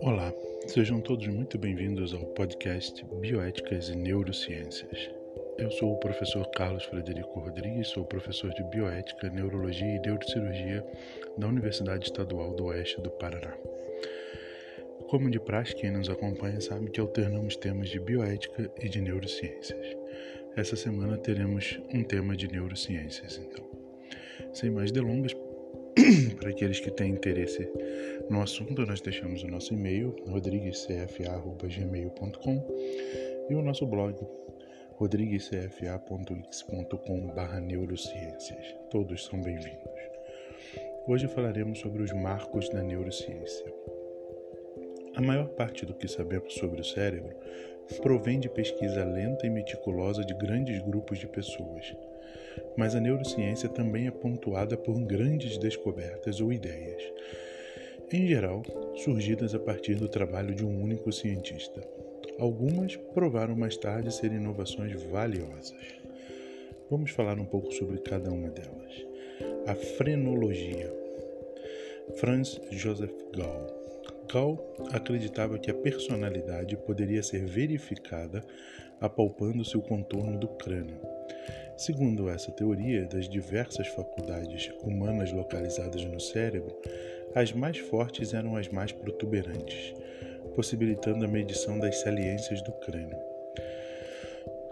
Olá, sejam todos muito bem-vindos ao podcast Bioéticas e Neurociências. Eu sou o professor Carlos Frederico Rodrigues, sou professor de Bioética, Neurologia e Neurocirurgia da Universidade Estadual do Oeste do Paraná. Como de praxe, quem nos acompanha sabe que alternamos temas de bioética e de neurociências. Essa semana teremos um tema de neurociências, então. Sem mais delongas, para aqueles que têm interesse no assunto, nós deixamos o nosso e-mail, rodriguescfa.gmail.com e o nosso blog, rodriguescfa.x.com.br neurociências. Todos são bem-vindos. Hoje falaremos sobre os marcos da neurociência. A maior parte do que sabemos sobre o cérebro provém de pesquisa lenta e meticulosa de grandes grupos de pessoas. Mas a neurociência também é pontuada por grandes descobertas ou ideias, em geral surgidas a partir do trabalho de um único cientista. Algumas provaram mais tarde ser inovações valiosas. Vamos falar um pouco sobre cada uma delas. A frenologia. Franz Joseph Gall Gall acreditava que a personalidade poderia ser verificada apalpando-se o contorno do crânio. Segundo essa teoria, das diversas faculdades humanas localizadas no cérebro, as mais fortes eram as mais protuberantes, possibilitando a medição das saliências do crânio.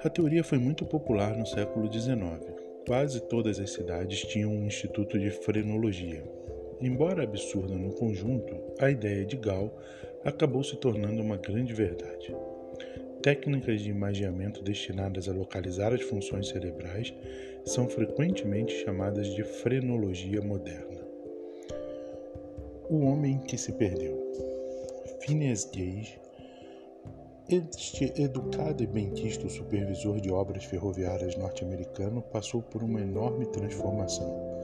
A teoria foi muito popular no século XIX. Quase todas as cidades tinham um instituto de frenologia, Embora absurda no conjunto, a ideia de Gall acabou se tornando uma grande verdade. Técnicas de imagiamento destinadas a localizar as funções cerebrais são frequentemente chamadas de frenologia moderna. O homem que se perdeu. Phineas Gage, este educado e benquisto supervisor de obras ferroviárias norte-americano, passou por uma enorme transformação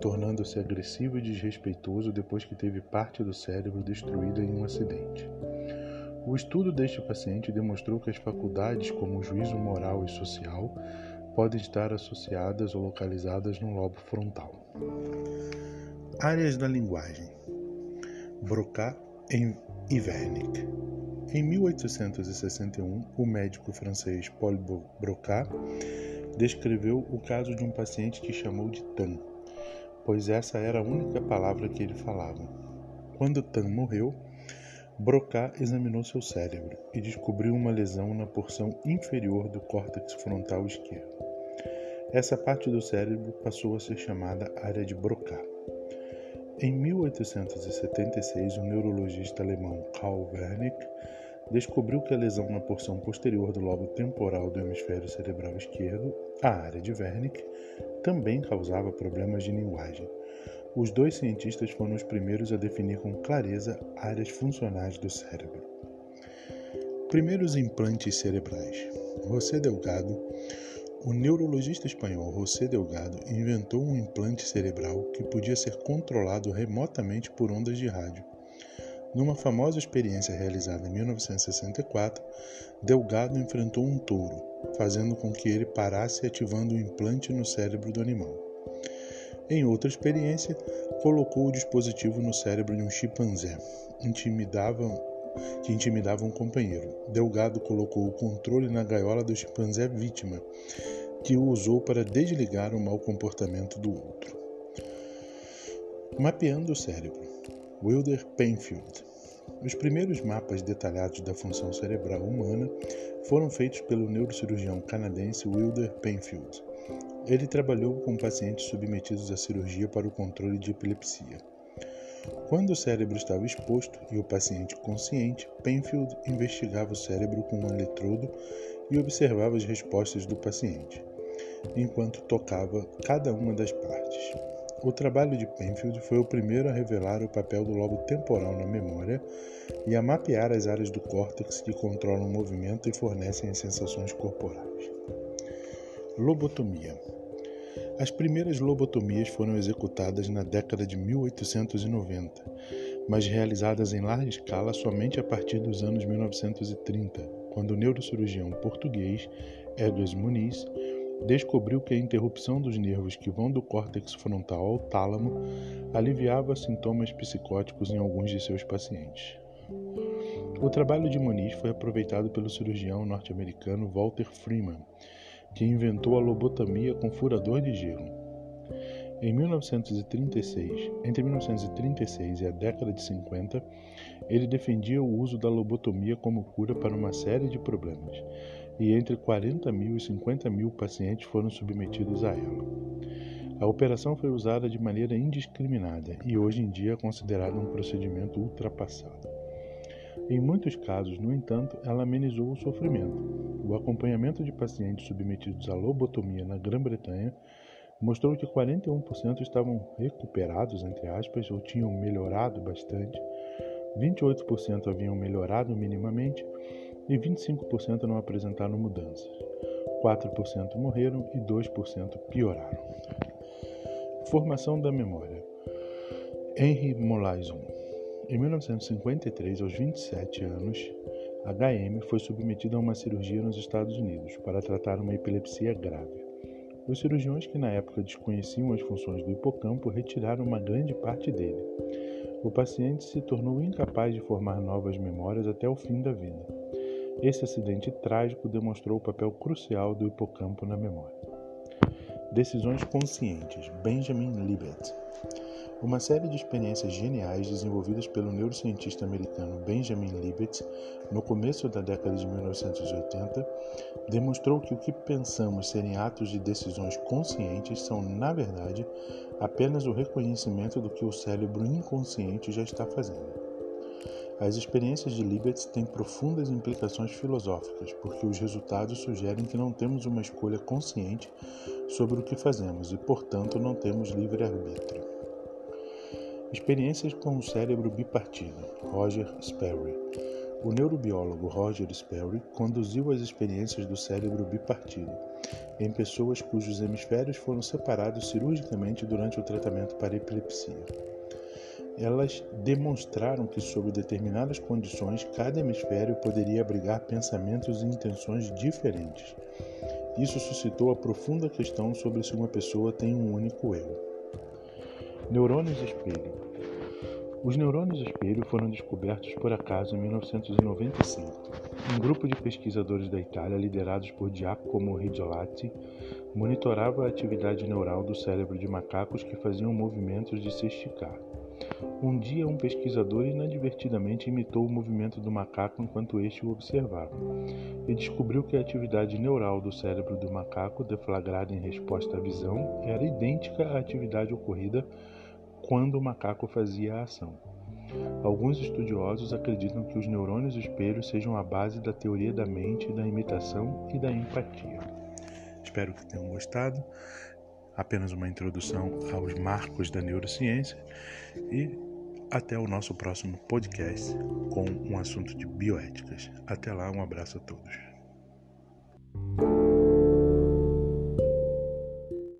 tornando-se agressivo e desrespeitoso depois que teve parte do cérebro destruída em um acidente. O estudo deste paciente demonstrou que as faculdades, como o juízo moral e social, podem estar associadas ou localizadas no lobo frontal. Áreas da linguagem: Broca e Wernicke. Em 1861, o médico francês Paul Broca descreveu o caso de um paciente que chamou de TAN, pois essa era a única palavra que ele falava. Quando Tan morreu, Broca examinou seu cérebro e descobriu uma lesão na porção inferior do córtex frontal esquerdo. Essa parte do cérebro passou a ser chamada área de Broca. Em 1876, o neurologista alemão Karl Wernicke descobriu que a lesão na porção posterior do lobo temporal do hemisfério cerebral esquerdo, a área de Wernicke, também causava problemas de linguagem. Os dois cientistas foram os primeiros a definir com clareza áreas funcionais do cérebro. Primeiros implantes cerebrais. José Delgado, o neurologista espanhol José Delgado inventou um implante cerebral que podia ser controlado remotamente por ondas de rádio. Numa famosa experiência realizada em 1964, Delgado enfrentou um touro, fazendo com que ele parasse ativando um implante no cérebro do animal. Em outra experiência, colocou o dispositivo no cérebro de um chimpanzé, intimidava, que intimidava um companheiro. Delgado colocou o controle na gaiola do chimpanzé vítima, que o usou para desligar o mau comportamento do outro. Mapeando o cérebro. Wilder Penfield. Os primeiros mapas detalhados da função cerebral humana foram feitos pelo neurocirurgião canadense Wilder Penfield. Ele trabalhou com pacientes submetidos à cirurgia para o controle de epilepsia. Quando o cérebro estava exposto e o paciente consciente, Penfield investigava o cérebro com um eletrodo e observava as respostas do paciente, enquanto tocava cada uma das partes. O trabalho de Penfield foi o primeiro a revelar o papel do lobo temporal na memória e a mapear as áreas do córtex que controlam o movimento e fornecem as sensações corporais. Lobotomia. As primeiras lobotomias foram executadas na década de 1890, mas realizadas em larga escala somente a partir dos anos 1930, quando o neurocirurgião português Edwards Muniz descobriu que a interrupção dos nervos que vão do córtex frontal ao tálamo aliviava sintomas psicóticos em alguns de seus pacientes. O trabalho de Moniz foi aproveitado pelo cirurgião norte-americano Walter Freeman, que inventou a lobotomia com furador de gelo. Em 1936, entre 1936 e a década de 50, ele defendia o uso da lobotomia como cura para uma série de problemas, e entre 40 mil e 50 mil pacientes foram submetidos a ela. A operação foi usada de maneira indiscriminada e hoje em dia é considerada um procedimento ultrapassado. Em muitos casos, no entanto, ela amenizou o sofrimento. O acompanhamento de pacientes submetidos à lobotomia na Grã-Bretanha mostrou que 41% estavam recuperados, entre aspas, ou tinham melhorado bastante, 28% haviam melhorado minimamente e 25% não apresentaram mudanças. 4% morreram e 2% pioraram. Formação da memória. Henry Molaison. Em 1953, aos 27 anos, HM foi submetido a uma cirurgia nos Estados Unidos para tratar uma epilepsia grave. Os cirurgiões que na época desconheciam as funções do hipocampo retiraram uma grande parte dele. O paciente se tornou incapaz de formar novas memórias até o fim da vida. Esse acidente trágico demonstrou o papel crucial do hipocampo na memória. Decisões conscientes. Benjamin Libet. Uma série de experiências geniais desenvolvidas pelo neurocientista americano Benjamin Libet no começo da década de 1980 demonstrou que o que pensamos serem atos de decisões conscientes são, na verdade, apenas o reconhecimento do que o cérebro inconsciente já está fazendo. As experiências de Libet têm profundas implicações filosóficas, porque os resultados sugerem que não temos uma escolha consciente sobre o que fazemos e, portanto, não temos livre-arbítrio. Experiências com o cérebro bipartido. Roger Sperry. O neurobiólogo Roger Sperry conduziu as experiências do cérebro bipartido em pessoas cujos hemisférios foram separados cirurgicamente durante o tratamento para epilepsia elas demonstraram que, sob determinadas condições, cada hemisfério poderia abrigar pensamentos e intenções diferentes. Isso suscitou a profunda questão sobre se uma pessoa tem um único eu. Neurônios espelho. Os neurônios espelho foram descobertos por acaso em 1995. Um grupo de pesquisadores da Itália, liderados por Giacomo Ridiolatti, monitorava a atividade neural do cérebro de macacos que faziam movimentos de se esticar. Um dia, um pesquisador inadvertidamente imitou o movimento do macaco enquanto este o observava, e descobriu que a atividade neural do cérebro do macaco, deflagrada em resposta à visão, era idêntica à atividade ocorrida quando o macaco fazia a ação. Alguns estudiosos acreditam que os neurônios espelhos sejam a base da teoria da mente, da imitação e da empatia. Espero que tenham gostado apenas uma introdução aos marcos da neurociência e até o nosso próximo podcast com um assunto de bioéticas. Até lá, um abraço a todos.